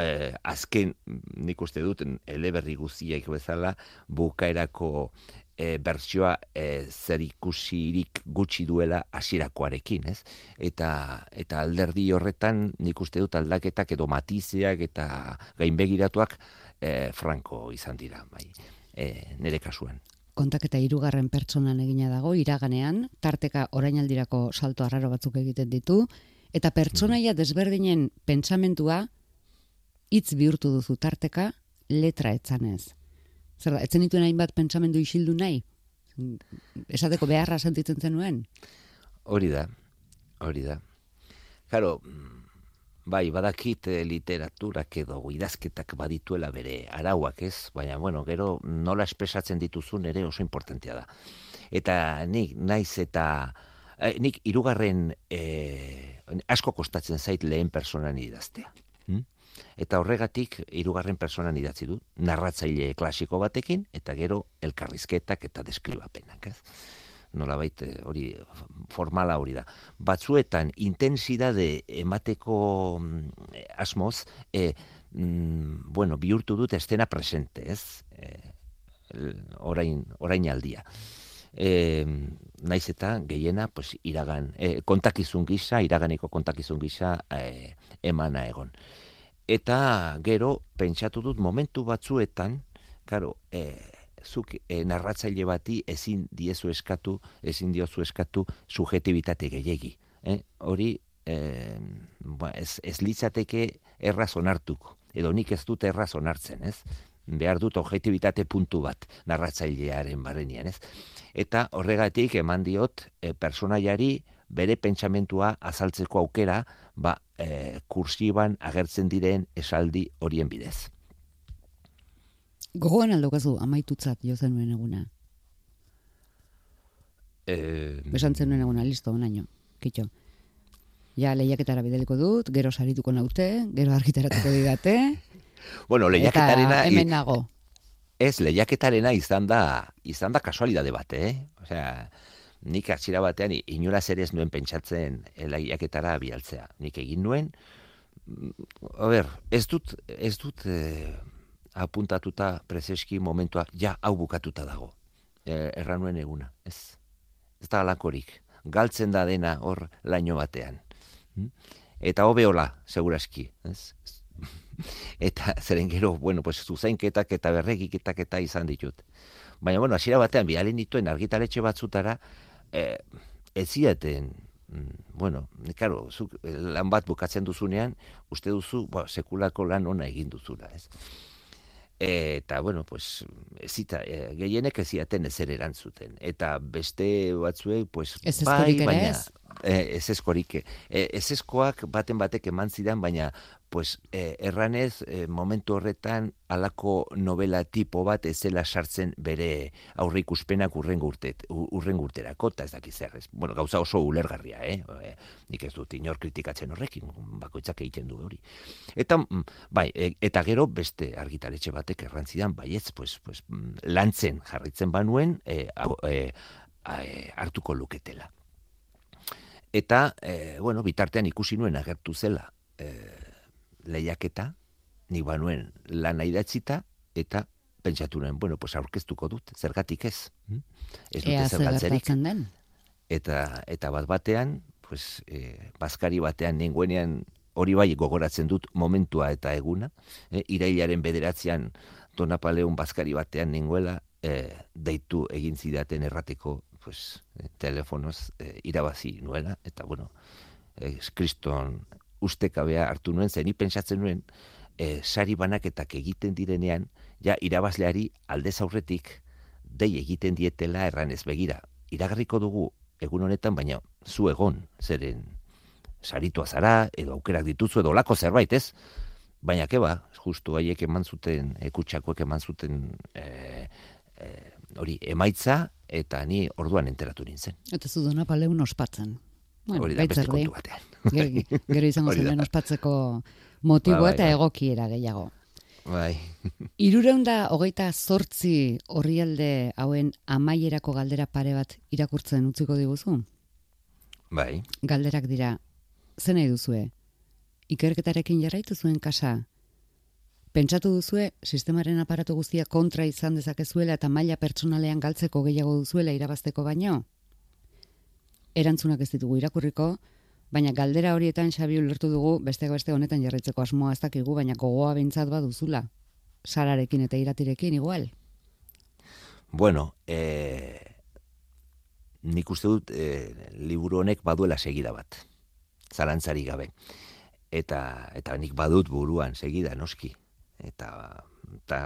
eh, azken nik uste dut eleberri guztiak bezala bukaerako e, bertsioa e, zer ikusirik gutxi duela hasirakoarekin, ez? Eta eta alderdi horretan nik uste dut aldaketak edo matizeak eta gainbegiratuak e, franko izan dira, bai. E, nere kasuan. Kontaketa hirugarren pertsonan egina dago iraganean, tarteka orainaldirako salto arraro batzuk egiten ditu eta pertsonaia desberdinen pentsamentua hitz bihurtu duzu tarteka letra etzanez. Zer da, etzen dituen hainbat pentsamendu isildu nahi? Esateko beharra sentitzen zenuen? Hori da, hori da. Karo, bai, badakit eh, literaturak edo idazketak badituela bere arauak ez, baina, bueno, gero nola espesatzen dituzun ere oso importantea da. Eta nik, naiz eta, eh, nik irugarren eh, asko kostatzen zait lehen personan idaztea. Hm? Eta horregatik hirugarren personan idatzi du, narratzaile klasiko batekin eta gero elkarrizketak eta deskribapenak, ez? Nolabait eh, hori formala hori da. Batzuetan intensidade emateko mm, asmoz, e, mm, bueno, bihurtu dut estena presente, ez? E, orain, orain aldia. E, naiz eta gehiena pues, iragan, e, kontakizun gisa, iraganeko kontakizun gisa e, emana egon eta gero pentsatu dut momentu batzuetan, claro, e, zuk e, narratzaile bati ezin diezu eskatu, ezin diozu eskatu subjektibitate gehiegi. Eh? Hori e, ba, ez, ez litzateke erraz onartuko, edo nik ez dut erraz onartzen, ez? behar dut objektibitate puntu bat narratzailearen barrenian, ez? Eta horregatik eman diot e, personaiari bere pentsamentua azaltzeko aukera, ba, e, kursiban agertzen diren esaldi horien bidez. Gogoan aldokazu amaitutzat jo zenuen eguna. Eh, Besan zenuen eguna, listo, onaino, kitxo. Ja, lehiaketara bideliko dut, gero sarituko naute, gero argitaratuko didate. bueno, lehiaketarena... Eta hemen nago. Ez, lehiaketarena izan da, izan da kasualidade bat, eh? Osea, nik atxira batean inoraz ere ez nuen pentsatzen elaiaketara bialtzea. Nik egin nuen, mm, a ber, ez dut, ez dut eh, apuntatuta prezeski momentua, ja, hau bukatuta dago. E, erra nuen eguna, ez. Ez da alakorik. Galtzen da dena hor laino batean. Hm? Eta hobeola, seguraski, ez. eta zeren gero, bueno, pues, zuzainketak eta berregiketak eta izan ditut. Baina, bueno, hasiera batean, bialen dituen argitaletxe batzutara, eh, ez ziaten, mm, bueno, claro, zuk eh, lan bat bukatzen duzunean, uste duzu, ba, sekulako lan ona egin duzula, ez? Eta, bueno, pues, ez zita, e, gehienek ez ziaten ezer erantzuten. Eta beste batzuek, pues, ez bai, baina, ez? ez eskorik. E, ez eskoak baten batek eman zidan, baina pues, eh, erranez, eh, momentu horretan, alako novela tipo bat ezela sartzen bere aurrikuspenak urren gurtet, urren gurterako, eta ez dakiz zerrez. Bueno, gauza oso ulergarria, eh? eh? Nik ez dut inor kritikatzen horrekin, bakoitzak egiten du hori. Eta, mm, bai, e, eta gero beste argitaletxe batek errantzidan, bai ez, pues, pues, mm, lantzen jarritzen banuen, e, e, hartuko luketela. Eta, e, bueno, bitartean ikusi nuen agertu zela, e, lehiaketa, ni banuen lan idatzita eta pentsatu nuen, bueno, pues aurkeztuko dut, zergatik ez. Hm? Ez dute zergatzerik. Eta, eta bat batean, pues, e, bazkari batean nenguenean hori bai gogoratzen dut momentua eta eguna. E, irailaren bederatzean Donapaleun bazkari batean nenguela e, deitu egin zidaten errateko pues, telefonoz e, irabazi nuela. Eta bueno, e, kriston ustekabea hartu nuen, zeni pentsatzen nuen, e, sari banaketak egiten direnean, ja irabazleari alde aurretik dei egiten dietela erranez begira. Iragarriko dugu egun honetan, baina zu egon, zeren saritua zara, edo aukerak dituzu, edo lako zerbait, ez? baina keba, justu haiek eman zuten, ekutsakoek eman zuten e, e, hori emaitza, eta ni orduan enteratu nintzen. Eta zu dona paleun ospatzen. Bueno, hori da, beste kontu batean. Gero, gero izango zen ospatzeko motibo ba, eta egokiera gehiago. Bai. Irureunda hogeita zortzi horrialde hauen amaierako galdera pare bat irakurtzen utziko diguzu? Bai. Galderak dira, zen nahi duzue? Ikerketarekin jarraitu zuen kasa? Pentsatu duzue, sistemaren aparatu guztia kontra izan dezakezuela eta maila pertsonalean galtzeko gehiago duzuela irabazteko baino? Erantzunak ez ditugu irakurriko, Baina galdera horietan Xabi ulertu dugu beste beste honetan jarraitzeko asmoa ez dakigu, baina gogoa beintzat baduzula. Sararekin eta iratirekin igual. Bueno, eh nik uste dut e, liburu honek baduela segida bat. Zalantzari gabe. Eta eta nik badut buruan segida noski. Eta eta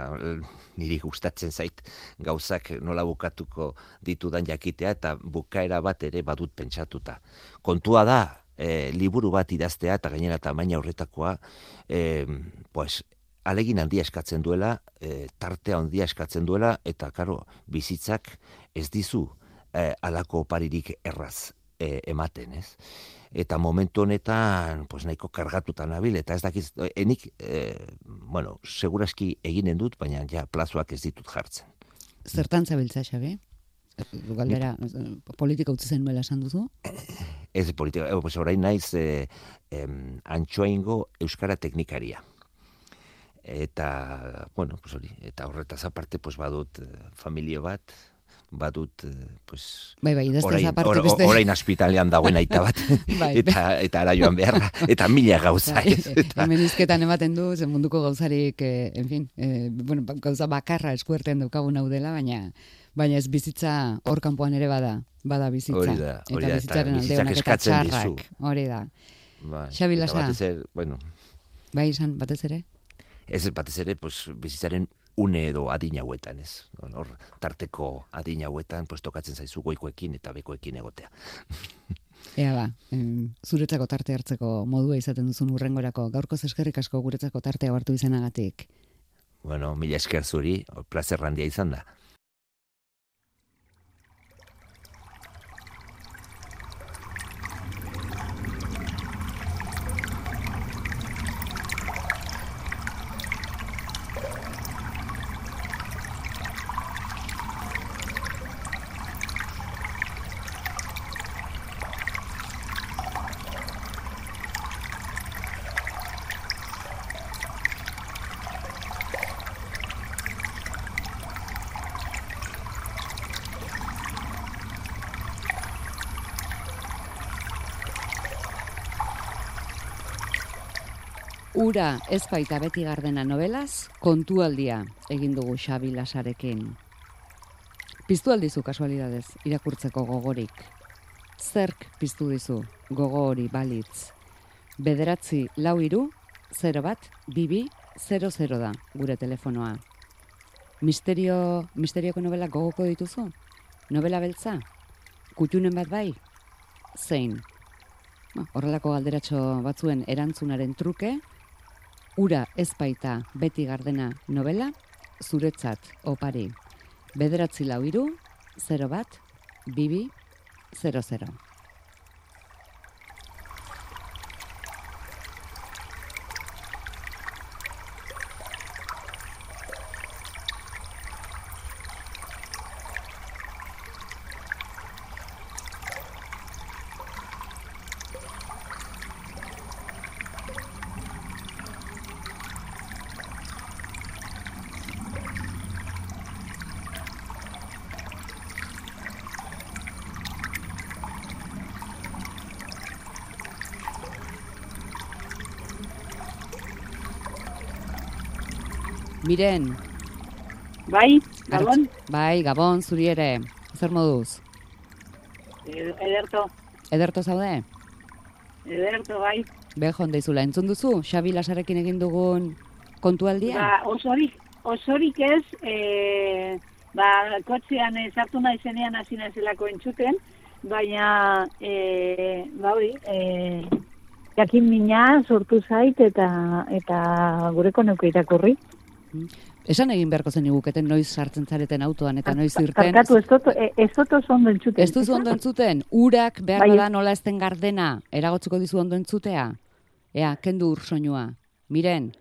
niri gustatzen zait gauzak nola bukatuko ditudan jakitea eta bukaera bat ere badut pentsatuta. Kontua da, e, liburu bat idaztea eta gainera tamaina horretakoa, e, pues, alegin handia eskatzen duela, e, tartea handia eskatzen duela, eta karo, bizitzak ez dizu e, alako oparirik erraz e, ematen, ez? Eta momentu honetan, pues, nahiko kargatuta nabil, eta ez dakiz, enik, e, bueno, seguraski eginen dut, baina ja plazoak ez ditut jartzen. Zertan zabiltza, Xabi? galdera, politika utzi zen esan duzu? Ez politika, e, pues orain naiz e, antxoaingo euskara teknikaria. Eta, bueno, pues hori, eta horretaz aparte, pues badut eh, familio bat, badut, pues... Bai, bai, orain, aparte beste... Orain hospitalean dagoen aita bat, bai, eta, eta ara joan beharra, eta mila gauza. Bai, eta... Hemen izketan ematen du, zen munduko gauzarik, eh, en fin, eh, bueno, gauza bakarra eskuerten dukagun hau dela, baina baina ez bizitza hor kanpoan ere bada, bada bizitza. Hori da, hori da, eta bizitzak eskatzen dizu. Hori da. Bai, Xabi Lasa. bueno. Bai, izan, batez ere? Ez, batez ere, pues, bizitzaren une edo adina hauetan, ez? Hor, tarteko adina hauetan, pues, tokatzen zaizu goikoekin eta bekoekin egotea. Ea ba, em, zuretzako tarte hartzeko modua izaten duzun urrengorako, gaurko eskerrik asko guretzako tartea hartu izanagatik. Bueno, mila esker zuri, placer randia izan da. Ura ez baita beti gardena novelaz, kontualdia egin dugu Xabi Lasarekin. Piztu aldizu kasualidadez, irakurtzeko gogorik. Zerk piztu dizu gogo hori balitz. Bederatzi lau iru, 0 bat, bibi, 00 da, gure telefonoa. Misterio, misterioko novela gogoko dituzu? Novela beltza? Kutxunen bat bai? Zein? Horrelako galderatxo batzuen erantzunaren truke, Ura ez baita beti gardena novela, zuretzat opari. Bederatzi lau iru, 0 bat, bibi, 00. Miren. Bai, Gabon. Bai, Gabon, zuri ere. Zer moduz? Ederto. Ederto zaude? Ederto, bai. Bejon deizula, entzun duzu? Xabi Lasarekin egin dugun kontualdia? Ba, osorik, osorik ez, e, ba, kotzean sartu nahi zenean hasi zelako entzuten, baina, e, ba, hori, e, jakin mina sortu zait eta eta gureko neuke irakurri. Esan egin beharko zen iguketen noiz sartzen zareten autoan eta noiz irten. Karkatu, ez dut, e- ez dut ondo entzuten. Ez duzu ondo entzuten, urak behar Bai. da nola ezten gardena, eragotzuko dizu ondo entzutea? Ea, kendu ur soinua. Miren,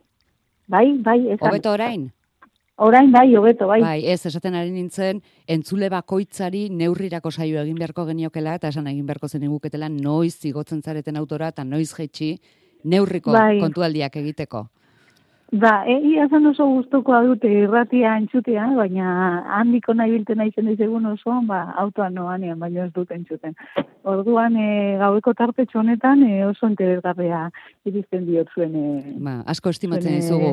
Bai, bai, esan. hobeto orain? Orain bai, hobeto, bai. Bai, ez, esaten ari nintzen, entzule bakoitzari neurrirako saio egin beharko geniokela, eta esan egin beharko zen iguketela noiz igotzen zareten autora, eta noiz jetxi neurriko Bai. kontualdiak egiteko. Ba, egia zen oso gustukoa dute irratia entzutea, baina handiko nahi bilten naizen egun osoan, ba, autoan noanean, baina ez dut entzuten. Orduan, e, gaueko tartetxo honetan e, oso interesgarria iristen diot zuen e, Ba, asko estimatzen Zene- dizugu,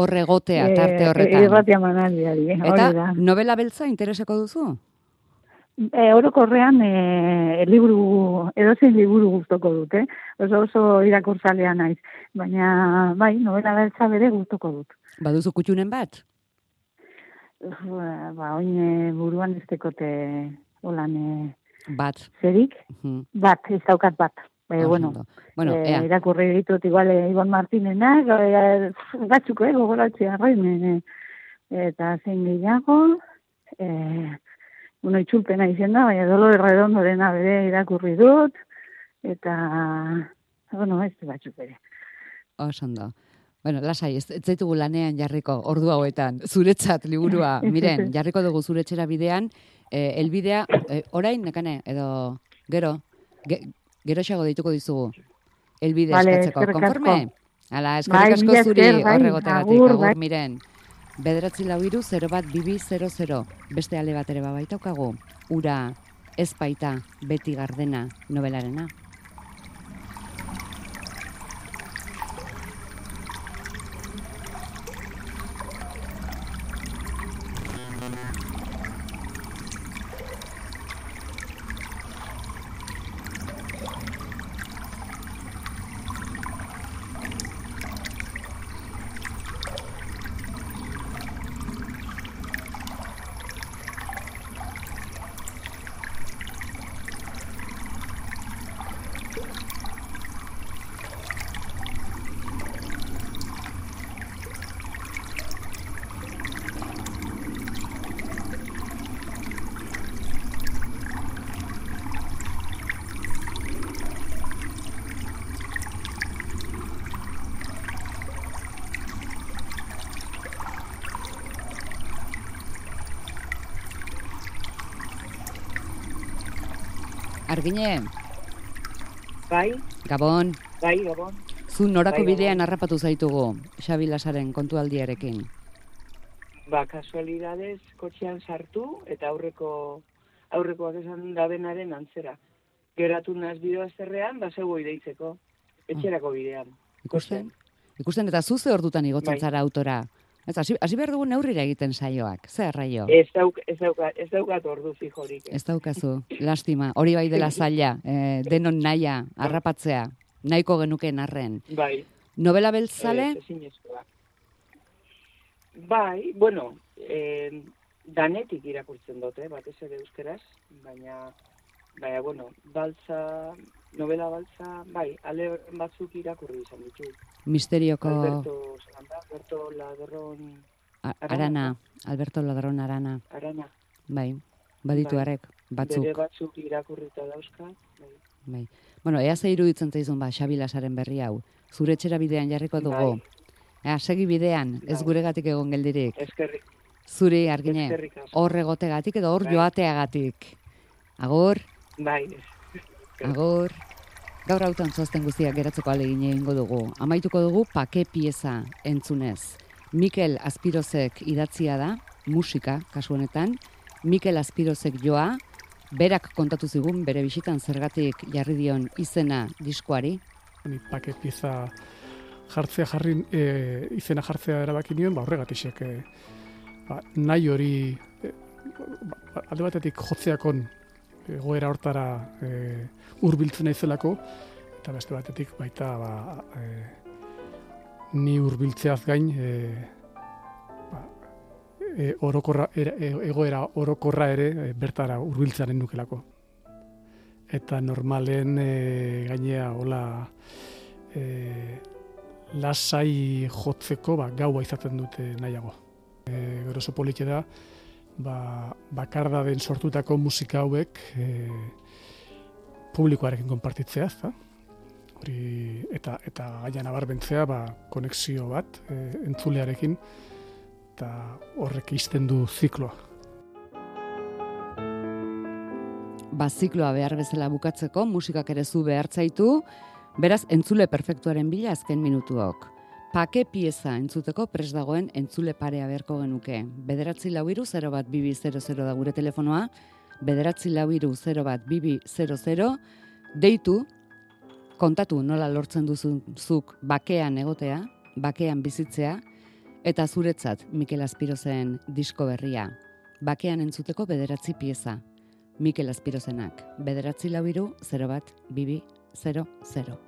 horre egotea, e, tarte e, horretan. irratia manaldiari, hori da. Eta novela beltza intereseko duzu? E, orokorrean e, liburu, edozein liburu gustoko dute, oso oso irakurtzalea naiz, baina bai, novela beltza bere gustoko dut. Baduzu kutxunen bat? Ba, oin e, buruan ez tekote holan e, Bat. zerik, Mhm. bat, ez daukat bat. E, bueno, bueno, eh, ea, irakurri ditut igual eh, Ibon Martinenak, e, batzuk, eh, gogoratzi arrain, e, eta zein gehiago, e, bueno, itxulpena izen da, baina dolo erredondorena bere irakurri dut, eta, bueno, ez batzuk bere. oso ondo. Bueno, lasai, ez, ez zaitugu lanean jarriko, ordu hauetan, zuretzat liburua, miren, jarriko dugu zuretxera bidean, eh, elbidea, eh, orain, nekane, edo, gero, ge, gero xago deituko dizugu, elbide Vale, eskatzeko, konforme? Ala, Bai, eskerrik asko mila zuri bai, horregotegatik, agur, agur, bai. miren. Bederatzi lau iru, 0 bat bibi 00. Beste ale bat ere babaitaukagu. Ura, ez baita, beti gardena, novelarena. Argine, Bai, Gabon, bai, gabon. zu norako Bai, bidean harrapatu zaitugu, Xabi Lasaren kontualdiarekin. Ba, kasualidades kotxean sartu eta aurreko aurrekoak esan dabenaren antzera. Geratu naz bideo azterrean, ba, zeu deitzeko. Etxerako bidean. Ikusten? Ikusten eta zuze ordutan igotzen Bai. zara autora. Ez, hasi, hasi behar dugu neurrira egiten saioak. Zer raio? Ez, dauk, ez, dauka, ez daukat ordu fijorik. Ez daukazu, lastima. Hori bai dela zaila, eh, denon naia, harrapatzea, nahiko genukeen arren. Bai. Novela beltzale, ezinezkoa. Bai, bueno, eh, danetik irakurtzen dute, batez ere euskeraz, baina, baina, bueno, baltza, novela baltza, bai, ale batzuk irakurri izan ditu. Misterioko Alberto, Alberto Ladron Arana. arana, Alberto Ladron arana, Arana. bai, baditu Bai. harek, batzuk. Bere batzuk irakurrita dauzka. Bai. Bai. Bueno, ea ze iruditzen zaizun ba, Xabi Lasaren berri hau. Zure etxera bidean jarriko dugu. Bai. Ea, segi bidean, ez Bai. guregatik egon geldirik. Eskerrik, Zuri, argine, hor egotegatik edo hor Bai. joateagatik. Agur, Bai, agur. Gaur hautan zoazten guztiak geratzeko alegin egingo dugu. Amaituko dugu pake pieza entzunez. Mikel Azpirozek idatzia da, musika kasu honetan. Mikel Azpirozek joa, berak kontatu zigun bere bisitan zergatik jarri dion izena diskoari. ni pake pieza jartzea jarri e, izena jartzea erabaki nion, ba horregatisek e, ba, nahi hori e, ba, alde batetik jotzeakon egoera hortara e, hurbiltzen naizelako eta beste batetik baita ba, e, ni hurbiltzeaz gain e, ba, e, orokorra, e, egoera orokorra ere e, bertara hurbiltzaren nukelako eta normalen e, gainea hola e, lasai jotzeko ba, gaua izaten dute nahiago. E, gero oso polite da, ba, bakarda den sortutako musika hauek e, publikoarekin konpartitzea, ezta? Hori, eta, eta gaia nabarbentzea, ba, konexio bat e, entzulearekin, eta horrek izten du zikloa. Ba, zikloa behar bezala bukatzeko, musikak ere zu behartzaitu, beraz, entzule perfektuaren bila azken minutuok. Pake pieza entzuteko pres dagoen entzule parea beharko genuke. Bederatzi lau iru 0 bat bibi 00 da gure telefonoa, bederatzi lau iru 0 bat bibi 00, deitu, kontatu nola lortzen duzuk bakean egotea, bakean bizitzea, eta zuretzat Mikel Aspirozen disko berria. Bakean entzuteko bederatzi pieza. Mikel Aspirozenak, bederatzi lau iru 0 bat bibi 00.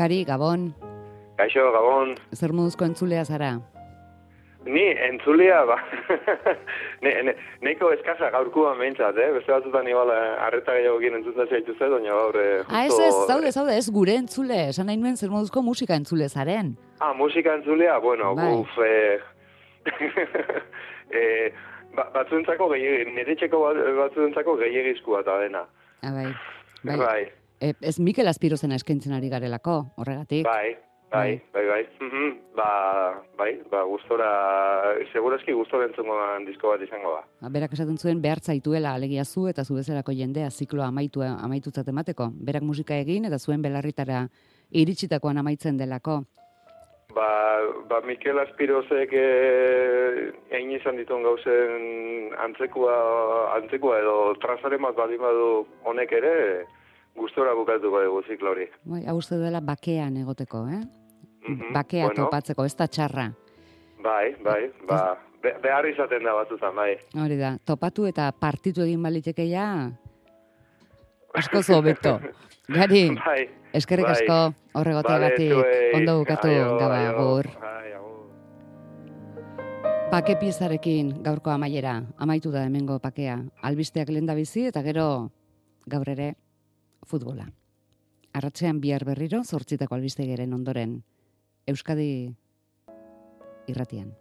Gari, Gabon. Kaixo, Gabon. Zer moduzko entzulea zara? Ni, entzulea, ba. ne, ne, neiko eskaza gaurkuan behintzat, eh? Beste batzutan igual arreta gehiago gien entzuten zaitu zed, baina gaur... Eh, Ah, ez ez, zaude, zaude, ez gure entzule. Esan nahi nuen zer moduzko musika entzule zaren. Ah, musika entzulea, bueno, Bai. uf, eh... eh ba, batzuntzako gehiagin, nire txeko bat, batzuntzako gehiagizkua eta dena. Ah, bai. Bai. bai, ez Mikel Aspirozena eskaintzen ari garelako, horregatik. bai, bai, bai, bai. Mhm, Ba, bai, ba, gustora, segurazki gustora entzungoan disko bat izango da. Ba, Berak esaten zuen behar zaituela alegia zu eta zu bezalako jendea zikloa amaitu amaitutzat emateko. Berak musika egin eta zuen belarritara iritsitakoan amaitzen delako. Ba, ba Mikel Aspirozek eh, egin izan dituen gauzen antzekua, antzekua edo trazaren bat badu honek ere, gustora bukatuko dugu ziklo hori. Bai, hau uste dela bakean egoteko, eh? Mhm, Bakea bueno. topatzeko, ez da txarra. Bai, bai, ba, be, behar izaten da batzutan, bai. Hori da, topatu eta partitu egin baliteke ja, asko hobeto. Gari, Bai, eskerrik bai. asko horregoteagatik, zuei. ondo bukatu, gaba, agur. Bai. Pake piezarekin gaurko amaiera, amaitu da hemengo pakea. Albisteak lenda bizi eta gero gaur ere futbola. Arratzean bihar berriro zortzitako albiste geren ondoren Euskadi irratian.